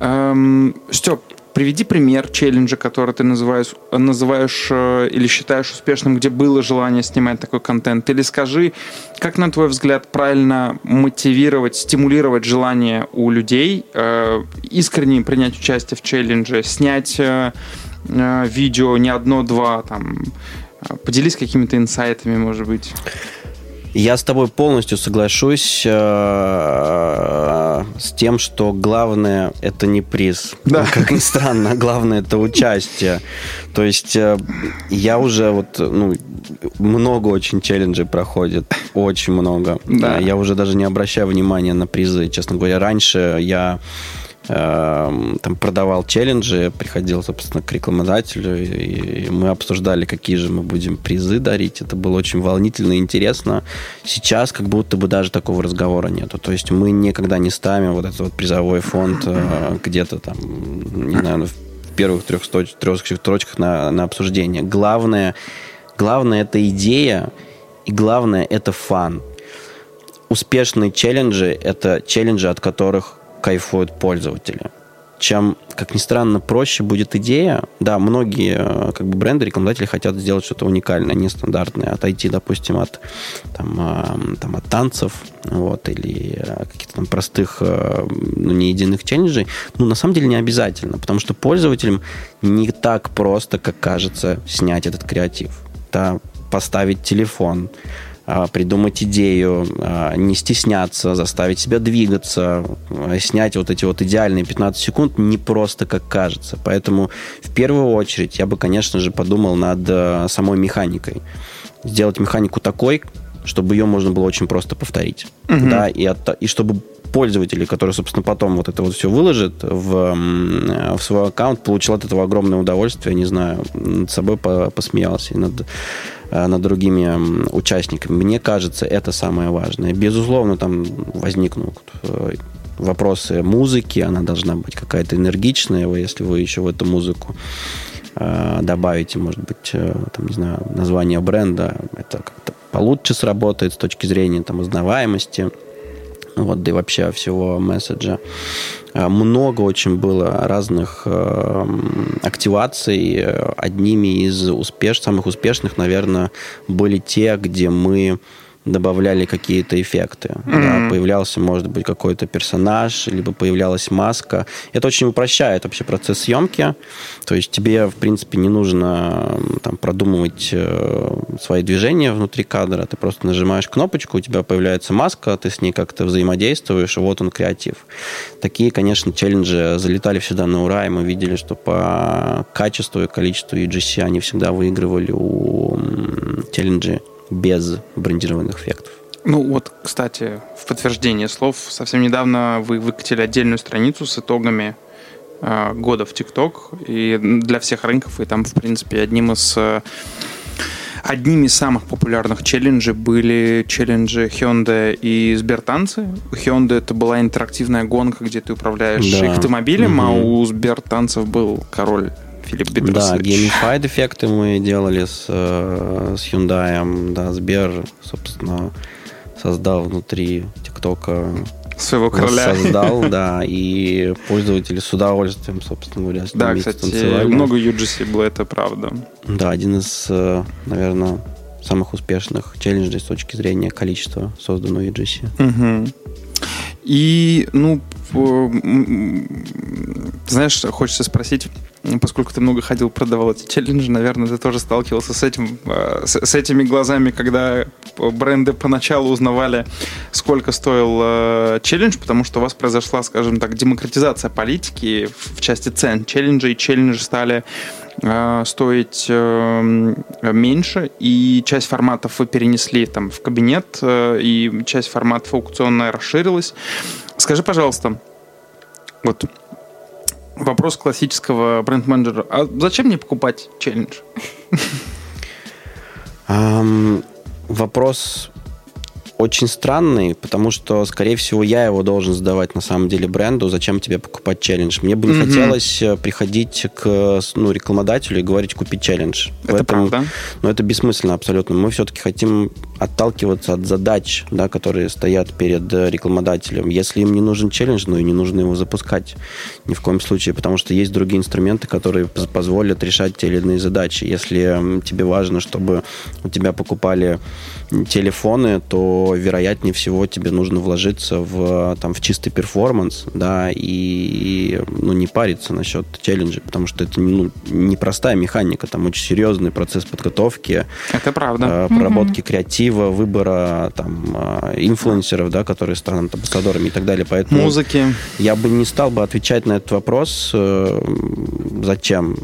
Эм, Степ, приведи пример челленджа, который ты называешь, называешь э, или считаешь успешным, где было желание снимать такой контент. Или скажи, как, на твой взгляд, правильно мотивировать, стимулировать желание у людей э, искренне принять участие в челлендже, снять э, э, видео не одно-два, там, э, поделись какими-то инсайтами, может быть. Я с тобой полностью соглашусь э, с тем, что главное это не приз. Да. Как ни странно, главное это участие. То есть э, я уже вот, ну, много очень челленджей проходит, очень много. Да. Э, Я уже даже не обращаю внимания на призы, честно говоря. Раньше я там продавал челленджи, приходил, собственно, к рекламодателю, и, мы обсуждали, какие же мы будем призы дарить. Это было очень волнительно и интересно. Сейчас как будто бы даже такого разговора нету. То есть мы никогда не ставим вот этот вот призовой фонд э, где-то там, не знаю, в первых трех, трех строчках на, на обсуждение. Главное, главное это идея, и главное это фан успешные челленджи – это челленджи, от которых кайфуют пользователи. Чем, как ни странно, проще будет идея. Да, многие э, как бы, бренды, рекламодатели хотят сделать что-то уникальное, нестандартное, отойти, допустим, от, там, э, там, от танцев вот, или э, каких-то там простых, э, ну, не единых челленджей. Ну, на самом деле не обязательно, потому что пользователям не так просто, как кажется, снять этот креатив. Да, поставить телефон, придумать идею, а, не стесняться, заставить себя двигаться, а, снять вот эти вот идеальные 15 секунд не просто как кажется. Поэтому в первую очередь я бы, конечно же, подумал над э, самой механикой. Сделать механику такой, чтобы ее можно было очень просто повторить. Да, и, от- и чтобы пользователи, которые, собственно, потом вот это вот все выложат в, м, в свой аккаунт, получил от этого огромное удовольствие, не знаю, над собой по- посмеялся и над, э, над другими участниками. Мне кажется, это самое важное. Безусловно, там возникнут э, вопросы музыки, она должна быть какая-то энергичная, если вы еще в эту музыку э, добавите, может быть, э, там, не знаю, название бренда, это как-то получше сработает с точки зрения там, узнаваемости, вот, да и вообще всего месседжа. Э, Много очень было разных э, активаций. Одними из успеш... самых успешных, наверное, были те, где мы добавляли какие-то эффекты. Да, появлялся, может быть, какой-то персонаж, либо появлялась маска. Это очень упрощает вообще процесс съемки. То есть тебе, в принципе, не нужно там, продумывать э, свои движения внутри кадра. Ты просто нажимаешь кнопочку, у тебя появляется маска, ты с ней как-то взаимодействуешь, и вот он креатив. Такие, конечно, челленджи залетали всегда на ура, и мы видели, что по качеству и количеству UGC они всегда выигрывали у м, челленджей без брендированных эффектов. Ну вот, кстати, в подтверждение слов, совсем недавно вы выкатили отдельную страницу с итогами э, года в ТикТок и для всех рынков, и там, в принципе, одним из э, Одними из самых популярных челленджей были челленджи Hyundai и Сбертанцы. У Hyundai это была интерактивная гонка, где ты управляешь Да. автомобилем, а Мгм. у Сбертанцев был король Филипп Да, gamified эффекты мы делали с, э, с Hyundai. Да, Сбер, собственно, создал внутри ТикТока Своего короля. Создал, да, и пользователи с удовольствием, собственно говоря, с Да, кстати, танцевали. много UGC было, это правда. Да, один из, э, наверное, самых успешных челленджей с точки зрения количества созданного UGC. Мгм. И, ну, знаешь, хочется спросить, поскольку ты много ходил, продавал эти челленджи, наверное, ты тоже сталкивался с этим, э, с, этими глазами, когда бренды поначалу узнавали, сколько стоил э, челлендж, потому что у вас произошла, скажем так, демократизация политики в, части цен челленджей. Челленджи стали э, стоить меньше, и часть форматов вы перенесли там в кабинет, и часть форматов аукционная расширилась. Скажи, пожалуйста, вот вопрос классического бренд-менеджера. А зачем мне покупать челлендж? Вопрос очень странный, потому что, скорее всего, я его должен задавать на самом деле бренду, зачем тебе покупать челлендж. Мне бы не Мгм. хотелось э, приходить к ну, рекламодателю и говорить, купи челлендж. Это Поэтому- правда. Но это бессмысленно абсолютно. Мы все-таки хотим отталкиваться от задач, да, которые стоят перед э, рекламодателем. Если им не нужен челлендж, ну и не нужно его запускать ни в коем случае, потому что есть другие инструменты, которые поз- позволят решать те или иные задачи. Если тебе важно, чтобы у тебя покупали телефоны, то вероятнее всего тебе нужно вложиться в, там, в чистый перформанс, да, и ну, не париться насчет челленджа, потому что это ну, непростая механика, там очень серьезный процесс подготовки, Это правда. э, проработки креатива, выбора там э, инфлюенсеров, да, которые станут амбассадорами и так далее. Поэтому Музыки. я бы не стал бы отвечать на этот вопрос, э, зачем.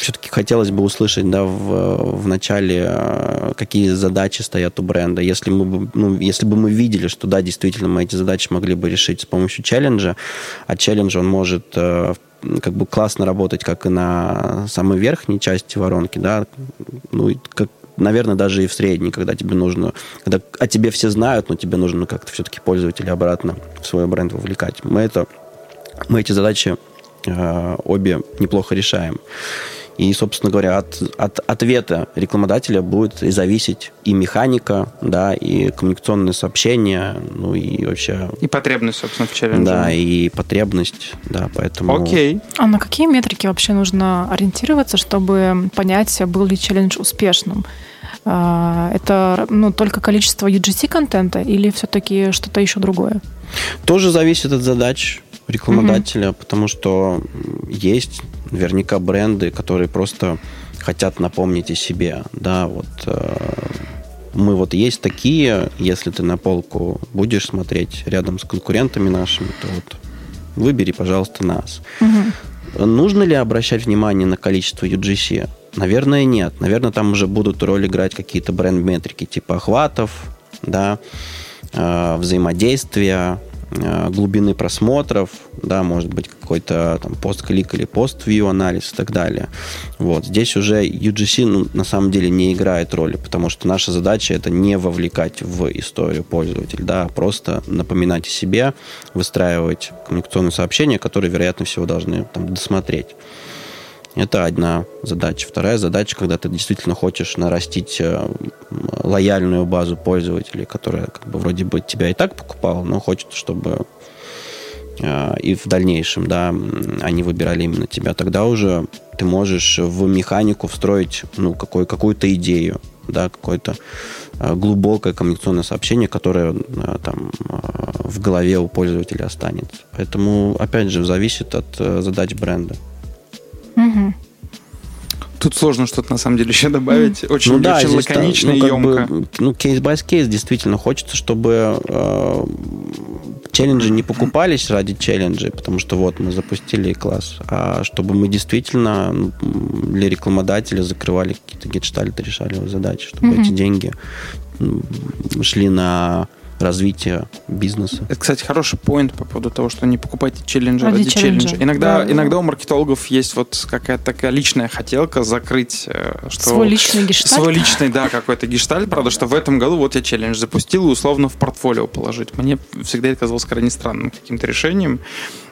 Все-таки хотелось бы услышать, да, в, в начале, э, какие задачи стоят у бренда. Если, мы, ну, если бы мы видели, что, да, действительно, мы эти задачи могли бы решить с помощью челленджа, а челлендж, он может э, как бы классно работать как и на самой верхней части воронки, да, ну, как наверное, даже и в средней, когда тебе нужно, когда о тебе все знают, но тебе нужно как-то все-таки пользователя обратно в свой бренд вовлекать. Мы это, мы эти задачи э, обе неплохо решаем. И, собственно говоря, от, от ответа рекламодателя будет и зависеть и механика, да, и коммуникационные сообщения, ну и вообще, И потребность, собственно, в челлендже. да, и потребность, да, поэтому... Окей. А на какие метрики вообще нужно ориентироваться, чтобы понять, был ли челлендж успешным? А, Это ну, только количество UGC-контента или все-таки что-то еще другое? Тоже зависит от задач рекламодателя, потому что есть наверняка бренды, которые просто хотят напомнить о себе. Да, вот э, мы вот есть такие, если ты на полку будешь смотреть рядом с конкурентами нашими, то вот выбери, пожалуйста, нас. Нужно ли обращать внимание на количество UGC? Наверное, нет. Наверное, там уже будут роль играть какие-то бренд-метрики типа охватов, да, э, взаимодействия, глубины просмотров, да, может быть, какой-то там пост-клик или пост-вью анализ и так далее. Вот. Здесь уже UGC ну, на самом деле не играет роли, потому что наша задача это не вовлекать в историю пользователя, да, а просто напоминать о себе, выстраивать коммуникационные сообщения, которые, вероятно всего, должны там досмотреть. Это одна задача. Вторая задача, когда ты действительно хочешь нарастить э, лояльную базу пользователей, которая как бы вроде бы тебя и так покупала, но хочет, чтобы э, и в дальнейшем, да, они выбирали именно тебя. Тогда уже ты можешь в механику встроить, ну, какой, какую-то идею, да, какое-то э, глубокое коммуникационное сообщение, которое там в голове у пользователя останется. Поэтому, опять же, зависит от задач бренда. Мгм. Тут сложно что-то на самом деле еще добавить. Очень, очень Ну здесь, лаконично ну, и емко. бы, ну, case-by-case действительно хочется, чтобы э, челленджи не покупались ради челленджей, потому что вот мы запустили класс, а чтобы мы действительно ну, для рекламодателя закрывали какие-то гештальты, решали его задачи, чтобы Мгм. эти деньги шли на развития бизнеса. Это, кстати, хороший поинт по поводу того, что не покупайте челленджи Ради ради, челленджа. челленджа. Иногда, Да. иногда у маркетологов есть вот какая-то такая личная хотелка закрыть, э, что... Свой личный гештальт. Свой личный, да, какой-то гештальт, правда, что в этом году вот я челлендж запустил и условно в портфолио положить. Мне всегда это казалось крайне странным каким-то решением.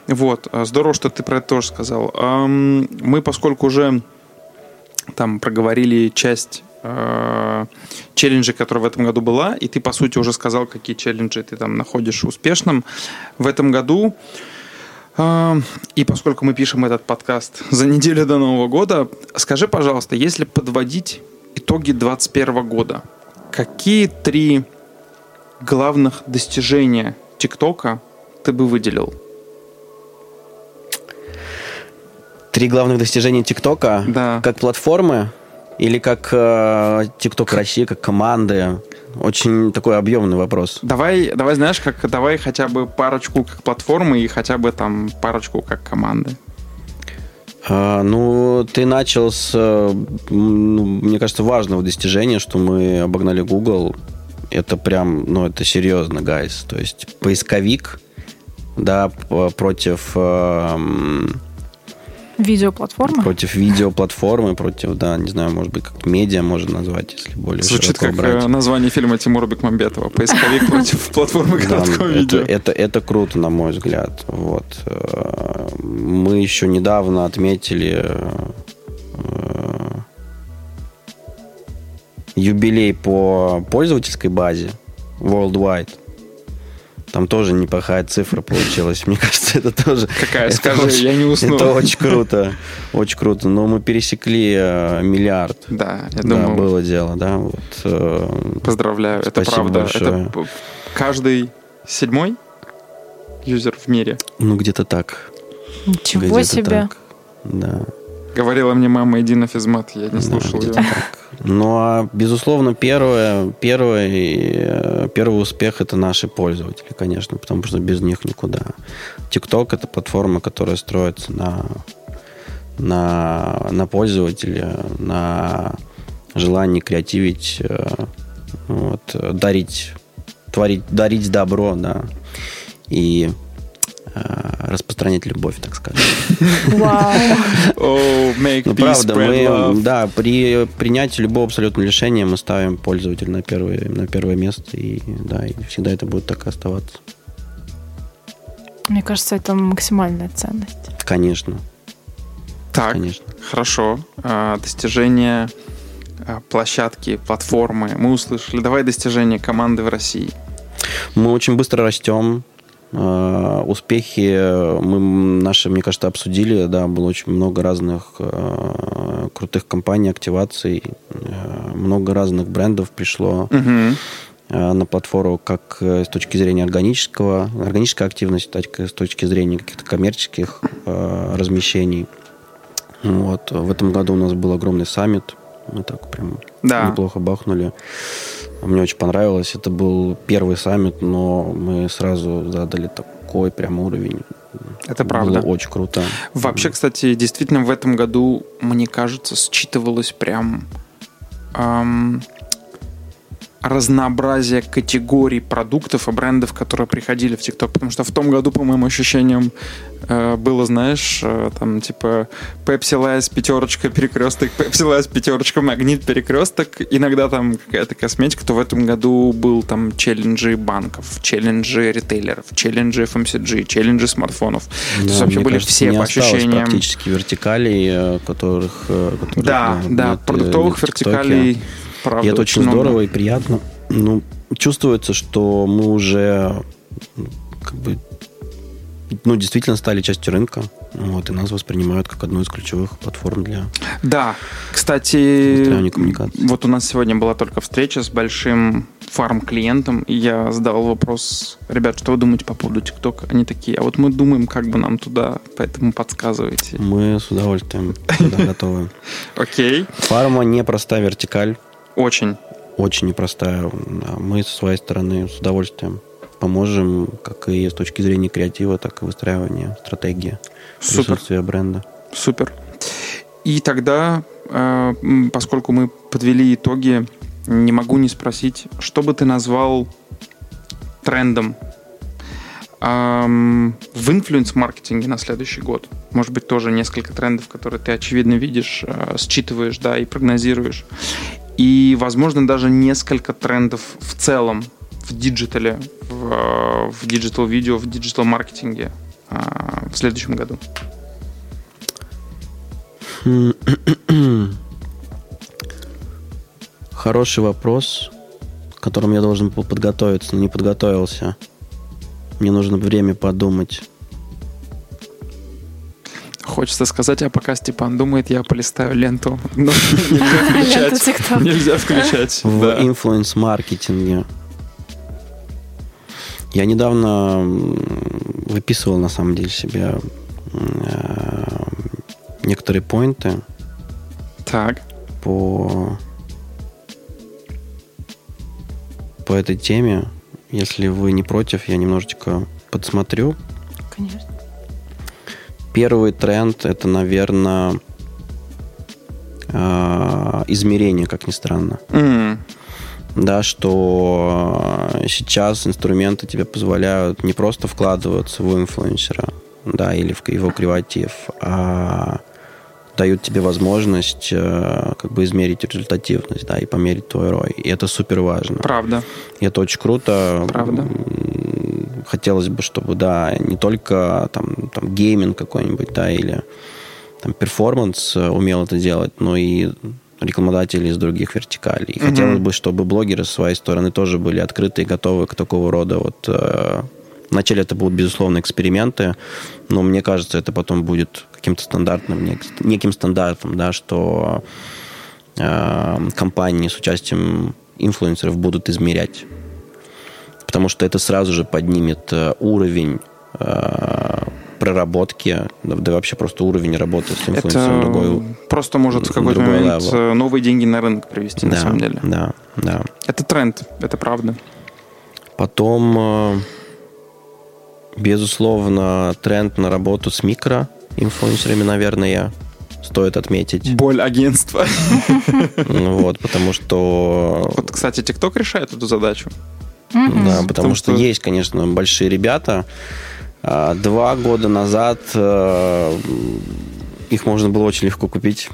Вот, а здорово, что ты про это тоже сказал. Мы, поскольку уже там проговорили часть э, челленджей, которая в этом году была, и ты, по сути, уже сказал, какие челленджи ты там находишь успешным. В этом году э, и поскольку мы пишем этот подкаст за неделю до Нового года, скажи, пожалуйста, если подводить итоги 2021 года, какие три главных достижения ТикТока ты бы выделил? Три главных достижения ТикТока Да. как платформы или как э, ТикТок России, как команды? Очень такой объемный вопрос. Давай, давай, знаешь, как давай хотя бы парочку как платформы и хотя бы там парочку как команды. А, ну, ты начал с, э, ну, мне кажется, важного достижения, что мы обогнали Google. Это прям, ну, это серьезно, гайс. То есть поисковик, да, против, э, м, Видеоплатформа. против видеоплатформы, против, да, не знаю, может быть, как медиа можно назвать, если более Звучит как брать. э, название фильма Тимура Бекмамбетова. Поисковик против платформы это, видео. это, это круто, на мой взгляд. Вот. Э, Мы еще недавно отметили э, юбилей по пользовательской базе Worldwide. Там тоже неплохая цифра получилась. Мне кажется, это тоже... Какая? это Скажи, очень- я не уснул. Это очень круто. Очень круто. Но мы пересекли э, миллиард. Да, я Да, думаю, было дело, да. Вот, э, поздравляю. Это правда. большое. Это каждый седьмой юзер в мире. ну, где-то так. Ничего себе. так. Да. Говорила мне мама, иди на физмат. Я не слушал ее. так. Ну, а, безусловно, первое, первое, э, первый успех – это наши пользователи, конечно, потому что без них никуда. TikTok – это платформа, которая строится на, на, на пользователе, на желании креативить, э, вот, дарить, творить, дарить добро, да, и распространять любовь, так сказать. Oh, make Ну, правда, мы, love. да, при принятии любого абсолютно решения мы ставим пользователя на первое, на первое место, и, да, и всегда это будет так и оставаться. Мне кажется, это максимальная ценность. Конечно, Так, конечно. хорошо. А, Достижения а, площадки, платформы. Мы услышали. Давай достижения команды в России. Мы очень быстро растем. Э, Успехи мы наши, мне кажется, обсудили. Да, было очень много разных э, крутых компаний, активаций. Э, Много разных брендов пришло. Мгм. э, на платформу как с точки зрения органического, органической активности, так и с точки зрения каких-то коммерческих э, размещений. Вот. В этом году у нас был огромный саммит. Мы так прям Да. неплохо бахнули. Мне очень понравилось. Это был первый саммит, но мы сразу задали такой прям уровень. Это Было правда. очень круто. Вообще, кстати, действительно в этом году, мне кажется, считывалось прям ам, разнообразие категорий продуктов и брендов, которые приходили в ТикТок. Потому что в том году, по моим ощущениям, э, было, знаешь, э, там типа Pepsi Lice пятерочка перекресток, Pepsi Lice пятерочка магнит перекресток, иногда там какая-то косметика, то в этом году был там челленджи банков, челленджи ритейлеров, челленджи FMCG, челленджи смартфонов. То есть Да, вообще были кажется, все по ощущениям. практически вертикалей, э, которых... которые, Да, да, продуктовых вертикалей, правда, И это очень много. здорово и приятно. Ну, чувствуется, что мы уже ну, как бы ну, действительно стали частью рынка. Вот, и нас воспринимают как одну из ключевых платформ для Да, кстати, вот у нас сегодня была только встреча с большим фарм-клиентом, и я задал вопрос, ребят, что вы думаете по поводу ТикТока? Они такие, а вот мы думаем, как бы нам туда, поэтому подсказывайте. Мы с удовольствием готовы. Окей, Фарма непростая вертикаль, очень. очень непростая. Мы со своей стороны с удовольствием поможем, как и с точки зрения креатива, так и выстраивания стратегии Супер. присутствия бренда. Супер. И тогда, э, поскольку мы подвели итоги, не могу не спросить, что бы ты назвал трендам эм, в инфлюенс-маркетинге на следующий год? Может быть, тоже несколько трендов, которые ты очевидно видишь, э, считываешь, да, и прогнозируешь. И, возможно, даже несколько трендов в целом в digital е, в, э, в digital-видео, в digital-маркетинге э, в следующем году. Хороший вопрос, к которому я должен был подготовиться, но не подготовился. Мне нужно время подумать. Хочется сказать, а пока Степан думает, я полистаю ленту. Но нельзя включать. Нельзя включать. В инфлюенс-маркетинге. Я недавно выписывал, на самом деле, себе э, некоторые поинты. Так. По по этой теме. Если вы не против, я немножечко подсмотрю. Конечно. Первый тренд это, наверное, э, измерение, как ни странно. Mm. Да, что сейчас инструменты тебе позволяют не просто вкладываться в инфлюенсера, да, или в его креатив, а дают тебе возможность э, как бы измерить результативность, да, и померить твой рой. И это супер важно. Правда. И это очень круто. Правда. Хотелось бы, чтобы, да, не только там, там гейминг какой-нибудь, да, или там performance э, умел это делать, но и рекламодатели из других вертикалей. И mm-hmm. хотелось бы, чтобы блогеры с своей стороны тоже были открыты и готовы к такого рода вот э, Вначале это будут, безусловно, эксперименты, но мне кажется, это потом будет каким-то стандартным, неким стандартом, да, что э, компании с участием инфлюенсеров будут измерять. Потому что это сразу же поднимет э, уровень э, проработки, да, да вообще просто уровень работы с инфлюенсером это другой. Просто может в какой-то момент level. Э, новые деньги на рынок привести, да, на самом деле. Да, да. Это тренд, это правда. Потом э, Безусловно, тренд на работу с микро инфлюенсерами, наверное, стоит отметить. Боль агентства. Ну вот, потому что... Вот, кстати, TikTok решает эту задачу. Да, потому что есть, конечно, большие ребята. А, два года назад э, их можно было очень легко купить.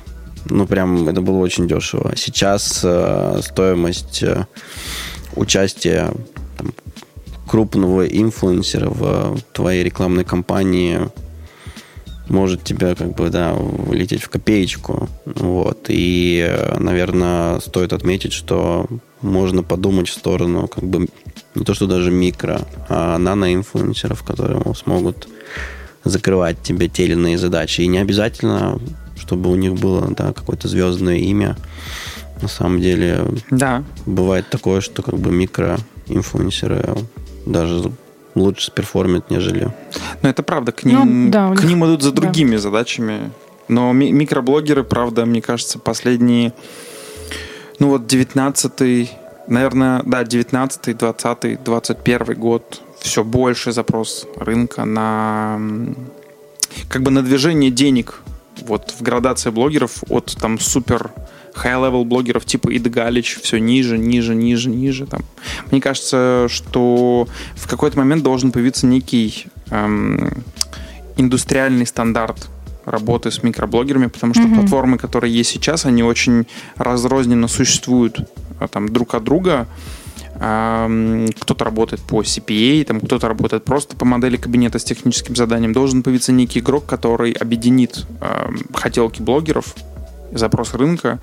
Ну, прям это было очень дешево. Сейчас э, стоимость э, участия крупного инфлюенсера в твоей рекламной кампании может тебя как бы, да, влететь в копеечку. Вот. И, наверное, стоит отметить, что можно подумать в сторону как бы не то, что даже микро, а нано-инфлюенсеров, которые смогут закрывать тебе те или иные задачи. И не обязательно, чтобы у них было да, какое-то звездное имя. На самом деле, да. бывает такое, что как бы микро-инфлюенсеры даже лучше перформит, нежели... Ну, это правда. К ним, ну, да, к ним идут за другими да. задачами. Но ми- микроблогеры, правда, мне кажется, последние... Ну, вот 19-й, наверное, да, 19-й, 20-й, 21 год все больше запрос рынка на как бы на движение денег вот в градации блогеров от там супер high-level блогеров типа Ида Галич все ниже, ниже, ниже, ниже. Там. Мне кажется, что в какой-то момент должен появиться некий эм, индустриальный стандарт работы с микроблогерами, потому что mm-hmm. платформы, которые есть сейчас, они очень разрозненно существуют а, там друг от друга. Эм, кто-то работает по CPA, там кто-то работает просто по модели кабинета с техническим заданием. Должен появиться некий игрок, который объединит эм, хотелки блогеров запрос рынка,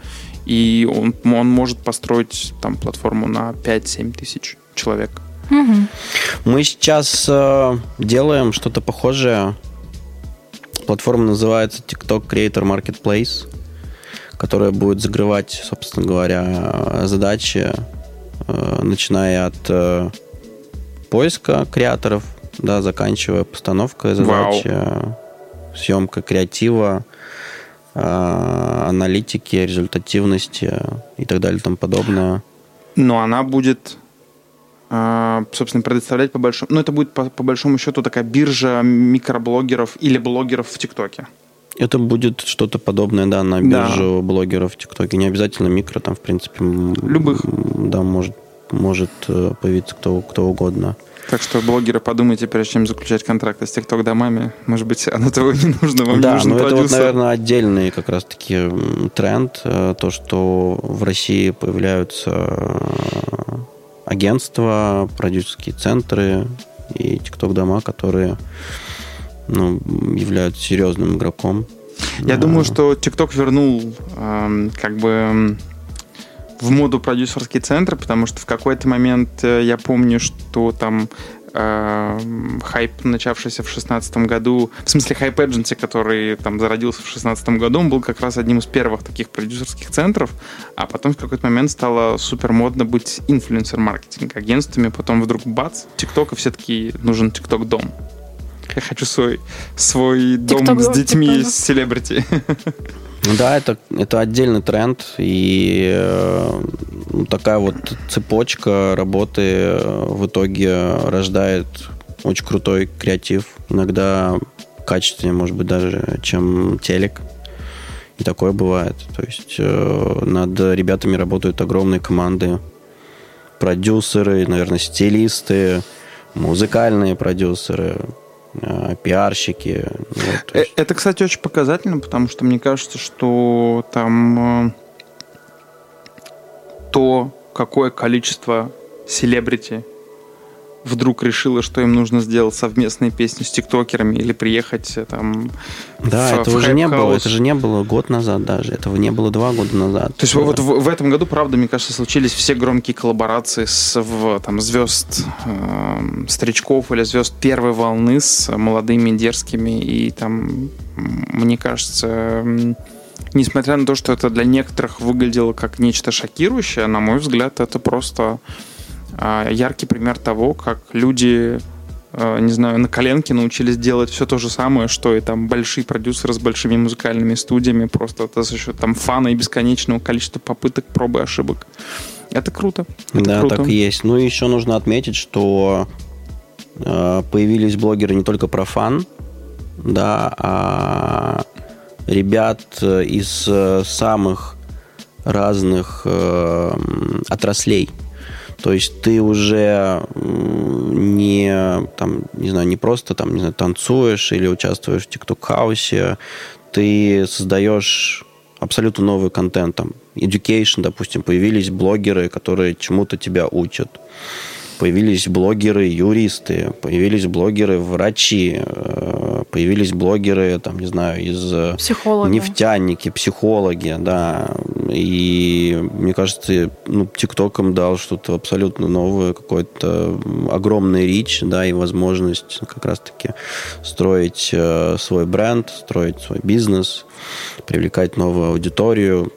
и он, он может построить там платформу на 5-7 тысяч человек. Угу. Мы сейчас э, делаем что-то похожее. Платформа называется TikTok Creator Marketplace, которая будет закрывать, собственно говоря, задачи, э, начиная от э, поиска креаторов, да, заканчивая постановкой задачи, Вау. съемка креатива, Э, аналитики, результативности и так далее и тому подобное. Но она будет, э, собственно, предоставлять по большому... Ну, это будет по, по большому счету такая биржа микроблогеров или блогеров в ТикТоке. Это будет что-то подобное, да, на биржу да. блогеров в ТикТоке. Не обязательно микро, там, в принципе... Любых. Да, может, может э, появиться кто, кто угодно. Так что, блогеры, подумайте, прежде чем заключать контракты с TikTok домами. Может быть, оно того не нужно, вам да, не нужен ну это вот, наверное, отдельный как раз-таки тренд. э, То, что в России появляются э, агентства, продюсерские центры и TikTok-дома, которые ну, являются серьезным игроком. Я А, думаю, что TikTok вернул эм, как бы в моду продюсерские центры, потому что в какой-то момент э, я помню, что там эм, хайп, начавшийся в шестнадцатом году, в смысле хайп Agency, который там зародился в шестнадцатом году, он был как раз одним из первых таких продюсерских центров, а потом в какой-то момент стало супер модно быть инфлюенсер-маркетинг агентствами, потом вдруг бац, TikTok, и все таки нужен TikTok-дом. Я хочу свой, свой дом с детьми дом. селебрити. Ну Да, это, это отдельный тренд, и э, ну, такая вот цепочка работы э, в итоге рождает очень крутой креатив, иногда качественнее, может быть, даже, чем телек. И такое бывает. То есть э, над ребятами работают огромные команды, продюсеры, наверное, стилисты, музыкальные продюсеры, пиарщики. Вот, то Э, Это, кстати, очень показательно, потому что мне кажется, что там э, то, какое количество селебрити вдруг решило, что им нужно сделать совместные песни с тиктокерами или приехать э, там Да, в- этого в же не было. Это же не было год назад даже. Этого не было два года назад. То есть вот в, в этом году, правда, мне кажется, случились все громкие коллаборации с в, там, звезд эм, старичков или звезд первой волны с молодыми дерзкими. И там, мне кажется, м, несмотря на то, что это для некоторых выглядело как нечто шокирующее, на мой взгляд, это просто яркий пример того, как люди э, не знаю, на коленке научились делать все то же самое, что и там большие продюсеры с большими музыкальными студиями, просто это за счет там фана и бесконечного количества попыток, проб и ошибок. Это круто. Это да, круто. так и есть. Ну и еще нужно отметить, что э, появились блогеры не только про фан, да, а ребят э, из э, самых разных э, отраслей. То есть ты уже не, там, не знаю, не просто там, не знаю, танцуешь или участвуешь в TikTok-хаусе, ты создаешь абсолютно новый контент. Там, education, допустим, появились блогеры, которые чему-то тебя учат. Появились блогеры, юристы, появились блогеры, врачи, э, появились блогеры, там, не знаю, из э, Психологи. нефтяники, психологи, да. И мне кажется, ну, ТикТок им дал что-то абсолютно новое, какой-то огромный рич, да, и возможность как раз-таки строить э, свой бренд, строить свой бизнес, привлекать новую аудиторию,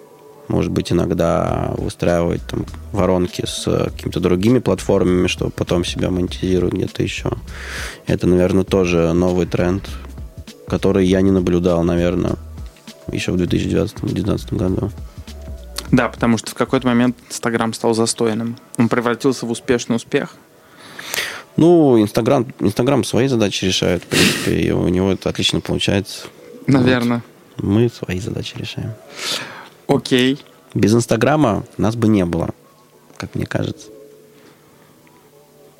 может быть, иногда выстраивать там воронки с э, какими-то другими платформами, чтобы потом себя монетизировать где-то еще. Это, наверное, тоже новый тренд, который я не наблюдал, наверное, еще в 2019 году. Да, потому что в какой-то момент Инстаграм стал застойным. Он превратился в успешный успех. Ну, Инстаграм, Инстаграм свои задачи решает, в принципе, и у него это отлично получается. Наверное. Вот. Мы свои задачи решаем. Окей. Без Инстаграма нас бы не было, как мне кажется.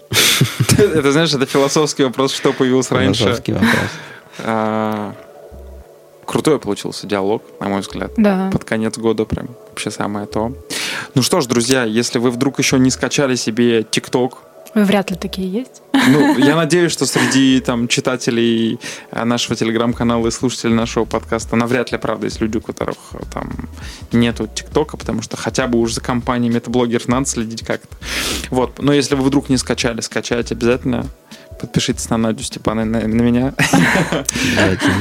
Это, знаешь, это философский вопрос, что появился раньше. Философский вопрос. А, Крутой получился диалог, на мой взгляд. Да. Под конец года прям вообще самое то. Ну что ж, друзья, если вы вдруг еще не скачали себе ТикТок, вряд ли такие есть. ну, я надеюсь, что среди там читателей э, нашего телеграм-канала и слушателей нашего подкаста навряд ли, правда, есть люди, у которых э, там нету ТикТока, потому что хотя бы уж за компаниями это блогеров надо следить как-то. Вот. Но если вы вдруг не скачали, скачайте обязательно. Подпишитесь на Надю Степана и на, на меня.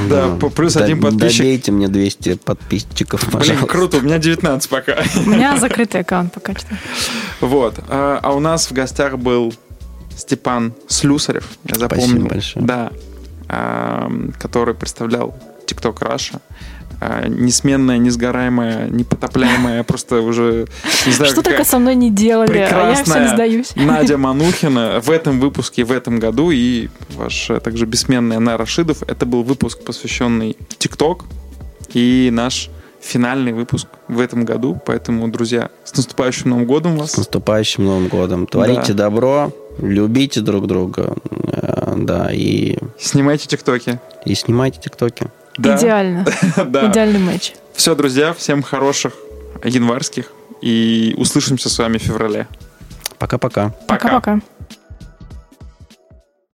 Да, ну, по- плюс один подписчик. Добейте мне 200 подписчиков, Блин, пожалуйста. круто, у меня 19 пока. У меня закрытый аккаунт пока что. Вот. А, а у нас в гостях был Степан Слюсарев, я запомнил. Спасибо большое. Да. А, который представлял TikTok Russia. А, несменная, несгораемая, непотопляемая, просто уже не знаю, Что только со мной не делали, а я все не прекрасная сдаюсь. Надя Манухина в этом выпуске, в этом году и ваш э, также бессменная Нара Рашидов. Это был выпуск, посвященный TikTok и наш финальный выпуск в этом году. Поэтому, друзья, с наступающим Новым годом С вас. наступающим Новым годом. Творите Да. добро, любите друг друга, э, да, и, Снимайте тиктоки. и снимайте тиктоки. Да. Идеально. Да. Идеальный матч. Все, друзья, всем хороших январских. И услышимся с вами в феврале. Пока-пока. Пока-пока.